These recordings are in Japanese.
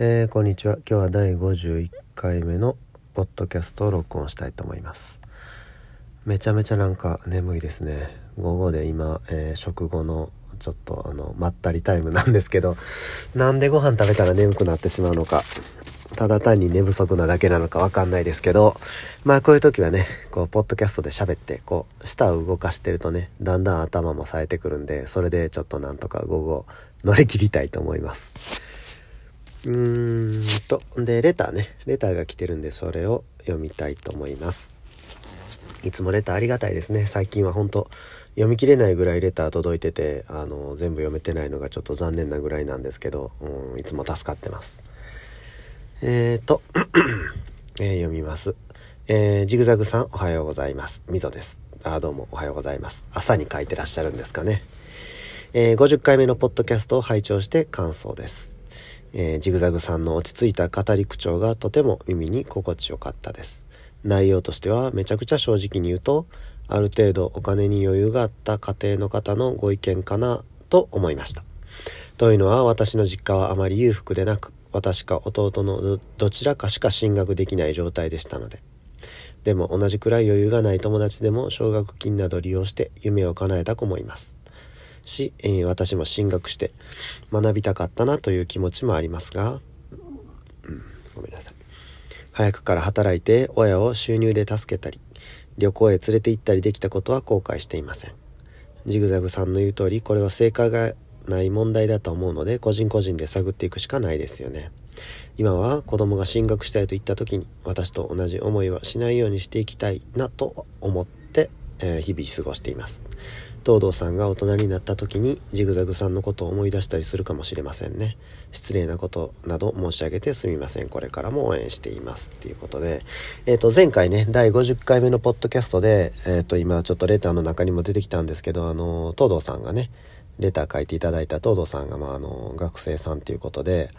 えー、こんにちは。今日は第51回目のポッドキャストを録音したいと思います。めちゃめちゃなんか眠いですね。午後で今、えー、食後のちょっとあのまったりタイムなんですけどなんでご飯食べたら眠くなってしまうのかただ単に寝不足なだけなのかわかんないですけどまあこういう時はねこうポッドキャストで喋ってこう舌を動かしてるとねだんだん頭も冴えてくるんでそれでちょっとなんとか午後乗り切りたいと思います。うーんと、で、レターね。レターが来てるんで、それを読みたいと思います。いつもレターありがたいですね。最近は本当読み切れないぐらいレター届いてて、あの、全部読めてないのがちょっと残念なぐらいなんですけど、うん、いつも助かってます。えーと、えー、読みます。えー、ジグザグさんおはようございます。みぞです。あ、どうもおはようございます。朝に書いてらっしゃるんですかね。え、50回目のポッドキャストを拝聴して感想です。えー、ジグザグさんの落ち着いた語り口調がとても耳に心地よかったです。内容としてはめちゃくちゃ正直に言うと、ある程度お金に余裕があった家庭の方のご意見かなと思いました。というのは私の実家はあまり裕福でなく、私か弟のどちらかしか進学できない状態でしたので。でも同じくらい余裕がない友達でも奨学金など利用して夢を叶えた子もいます。し、えー、私も進学して学びたかったなという気持ちもありますが、うん、ごめんなさい。早くから働いて親を収入で助けたり、旅行へ連れて行ったりできたことは後悔していません。ジグザグさんの言う通り、これは正解がない問題だと思うので、個人個人で探っていくしかないですよね。今は子供が進学したいと言った時に、私と同じ思いはしないようにしていきたいなと思って、えー、日々過ごしています。東堂さんが大人になった時にジグザグさんのことを思い出したりするかもしれませんね。失礼なことなど申し上げてすみません。これからも応援しています。っていうことで、えっ、ー、と、前回ね、第50回目のポッドキャストで、えっ、ー、と、今ちょっとレターの中にも出てきたんですけど、あの、東堂さんがね、レター書いていただいた東堂さんが、まあ、あの、学生さんっていうことで、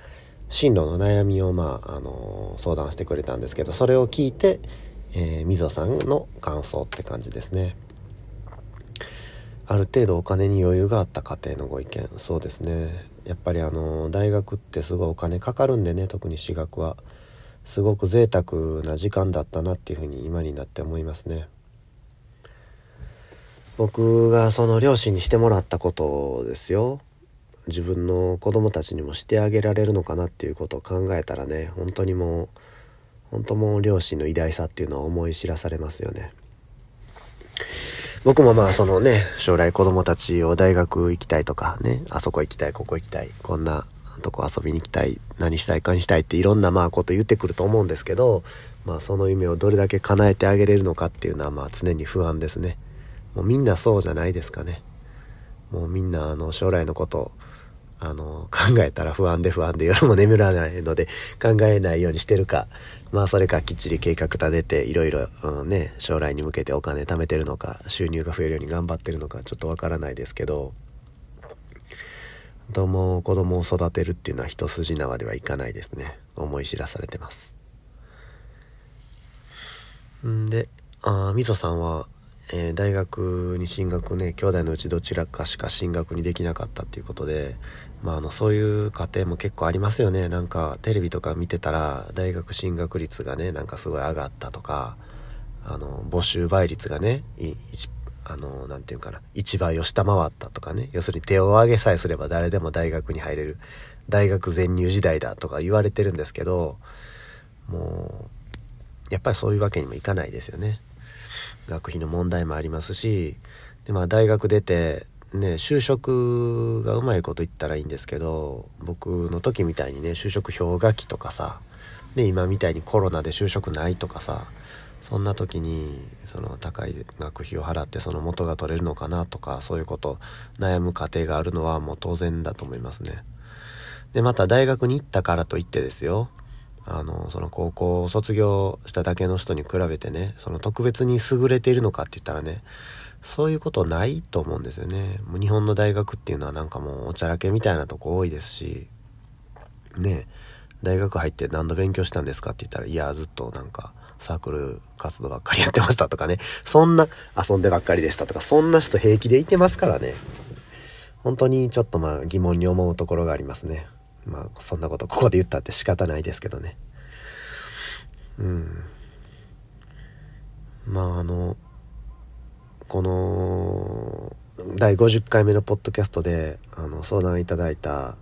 進路の悩みを、まあ、あの、相談してくれたんですけど、それを聞いて、えー、みぞさんの感想って感じですね。ある程度お金に余裕があった家庭のご意見。そうですね。やっぱりあの大学ってすごいお金かかるんでね特に私学は。すごく贅沢な時間だったなっていうふうに今になって思いますね。僕がその両親にしてもらったことですよ。自分の子供たちにもしてあげられるのかなっていうことを考えたらね本当にもう本当もう両親の偉大さっていうのは思い知らされますよね。僕もまあそのね、将来子供たちを大学行きたいとかね、あそこ行きたい、ここ行きたい、こんなとこ遊びに行きたい、何したいかにしたいっていろんなまあこと言ってくると思うんですけど、まあその夢をどれだけ叶えてあげれるのかっていうのはまあ常に不安ですね。もうみんなそうじゃないですかね。もうみんなあの将来のことあの、考えたら不安で不安で夜も眠らないので考えないようにしてるか、まあそれかきっちり計画立てていろいろ、ね、将来に向けてお金貯めてるのか、収入が増えるように頑張ってるのかちょっとわからないですけど、どうも子供を育てるっていうのは一筋縄ではいかないですね。思い知らされてます。んで、あみそさんはえー、大学に進学ね兄弟のうちどちらかしか進学にできなかったっていうことで、まあ、あのそういう家庭も結構ありますよねなんかテレビとか見てたら大学進学率がねなんかすごい上がったとかあの募集倍率がねあのなんていうかな1倍を下回ったとかね要するに手を挙げさえすれば誰でも大学に入れる大学全入時代だとか言われてるんですけどもうやっぱりそういうわけにもいかないですよね。学費の問題もありますしで、まあ、大学出てね就職がうまいこと言ったらいいんですけど僕の時みたいにね就職氷河期とかさで今みたいにコロナで就職ないとかさそんな時にその高い学費を払ってその元が取れるのかなとかそういうこと悩む過程があるのはもう当然だと思いますね。でまた大学に行ったからといってですよあの、その高校を卒業しただけの人に比べてね、その特別に優れているのかって言ったらね、そういうことないと思うんですよね。もう日本の大学っていうのはなんかもうおちゃらけみたいなとこ多いですし、ね大学入って何度勉強したんですかって言ったら、いや、ずっとなんか、サークル活動ばっかりやってましたとかね、そんな遊んでばっかりでしたとか、そんな人平気でいてますからね。本当にちょっとまあ疑問に思うところがありますね。まあそんなことここで言ったって仕方ないですけどね。うん。まああのこの第50回目のポッドキャストであの相談いただいた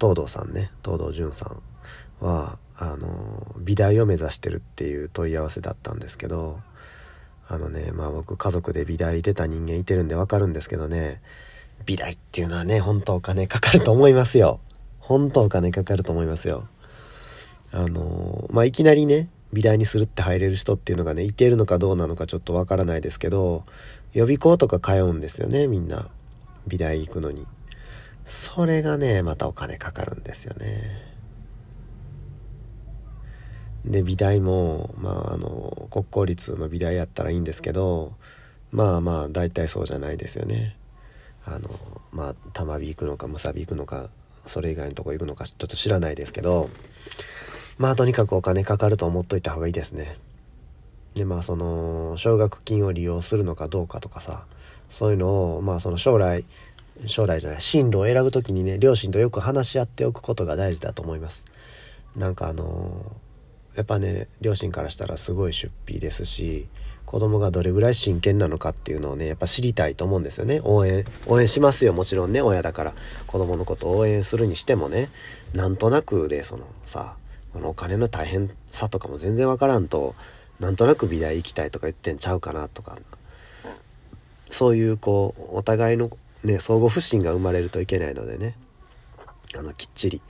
東堂さんね東堂淳さんはあの美大を目指してるっていう問い合わせだったんですけどあのねまあ僕家族で美大出た人間いてるんでわかるんですけどね美大っていうのはね本当お金かかると思いますよ。本当お金かかると思いますよ。あのまあいきなりね美大にするって入れる人っていうのがねいてるのかどうなのかちょっとわからないですけど予備校とか通うんですよねみんな。美大行くのに。それがねまたお金かかるんですよね。で美大もまああの国公立の美大やったらいいんですけどまあまあ大体そうじゃないですよね。あのまあ玉美行くのかむさび行くのかそれ以外のとこ行くのかちょっと知らないですけどまあとにかくお金かかると思っといた方がいいですね。でまあその奨学金を利用するのかどうかとかさそういうのをまあその将来将来じゃない進路を選ぶ時にね両親とよく話し合っておくことが大事だと思います。なんかあのやっぱね両親からしたらすごい出費ですし子供がどれぐらい真剣なのかっていうのをねやっぱ知りたいと思うんですよね。応援応援しますよ。もちろんね親だから。子供のことを応援するにしてもね。なんとなくでそのさこのお金の大変さとかも全然わからんとなんとなく美大行きたいとか言ってんちゃうかなとか。そういうこうお互いのね相互不信が生まれるといけないのでね。あのきっちり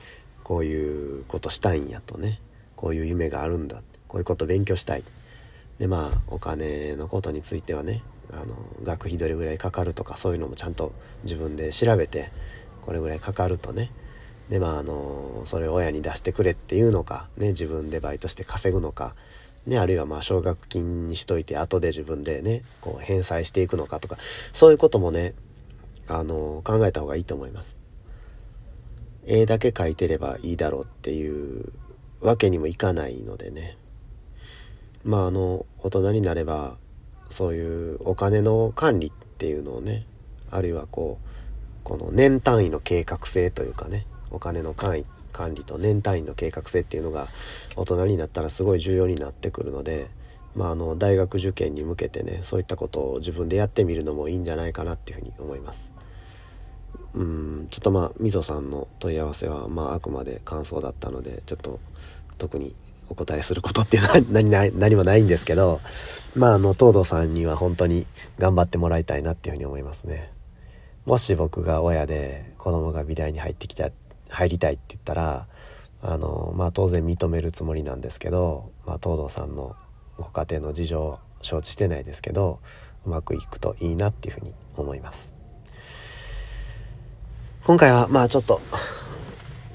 こういうことしたいんやとね。こういう夢があるんだ。こういうこと勉強したい。でまあお金のことについてはねあの学費どれぐらいかかるとかそういうのもちゃんと自分で調べてこれぐらいかかるとね。でまああのそれを親に出してくれっていうのか、ね、自分でバイトして稼ぐのか、ね、あるいはまあ奨学金にしといて後で自分でねこう返済していくのかとかそういうこともねあの考えた方がいいと思います。絵だけ描いてればいいだろうっていうわけにもいかないのでねまああの大人になればそういうお金の管理っていうのをねあるいはこうこの年単位の計画性というかねお金の管理と年単位の計画性っていうのが大人になったらすごい重要になってくるので、まあ、あの大学受験に向けてねそういったことを自分でやってみるのもいいんじゃないかなっていうふうに思います。うんちょっとまあみぞさんの問い合わせは、まあ、あくまで感想だったのでちょっと特にお答えすることっていうのは 何何もないんですけどまああの東堂さんには本当に頑張ってもらいたいなっていうふうに思いますね。もし僕が親で子供が美大に入ってきた入りたいって言ったらあのまあ当然認めるつもりなんですけど、まあ、東堂さんのご家庭の事情を承知してないですけどうまくいくといいなっていうふうに思います今回はまあちょっと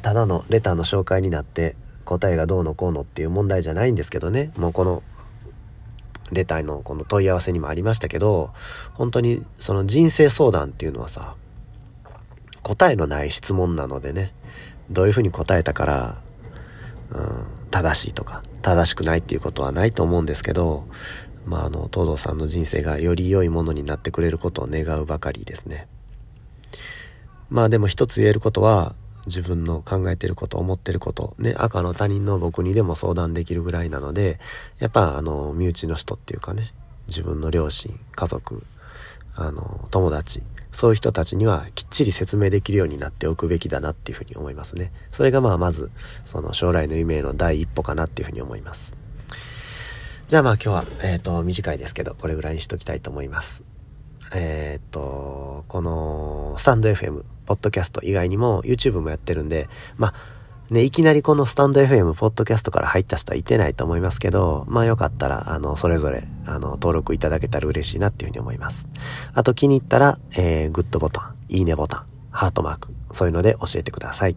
ただのレターの紹介になって答えがどうのこうのっていう問題じゃないんですけどね。もうこのレターのこの問い合わせにもありましたけど本当にその人生相談っていうのはさ答えのない質問なのでね。どういうふうに答えたから、うん、正しいとか正しくないっていうことはないと思うんですけどまああの東堂さんの人生がより良いものになってくれることを願うばかりですね。まあでも一つ言えることは自分の考えてること思ってること。ね赤の他人の僕にでも相談できるぐらいなのでやっぱあの身内の人っていうかね自分の両親家族あの友達そういう人たちにはきっちり説明できるようになっておくべきだなっていうふうに思いますね。それがまあまずその将来の夢への第一歩かなっていうふうに思います。じゃあまあ今日はえっ、ー、と短いですけどこれぐらいにしときたいと思います。えっ、ー、とこのスタンド FM ポッドキャスト以外にも YouTube もやってるんで、まあ、ね、いきなりこのスタンド FM、ポッドキャストから入った人はいてないと思いますけど、まあよかったら、あの、それぞれ、あの、登録いただけたら嬉しいなっていうふうに思います。あと気に入ったら、えー、グッドボタン、いいねボタン、ハートマーク、そういうので教えてください。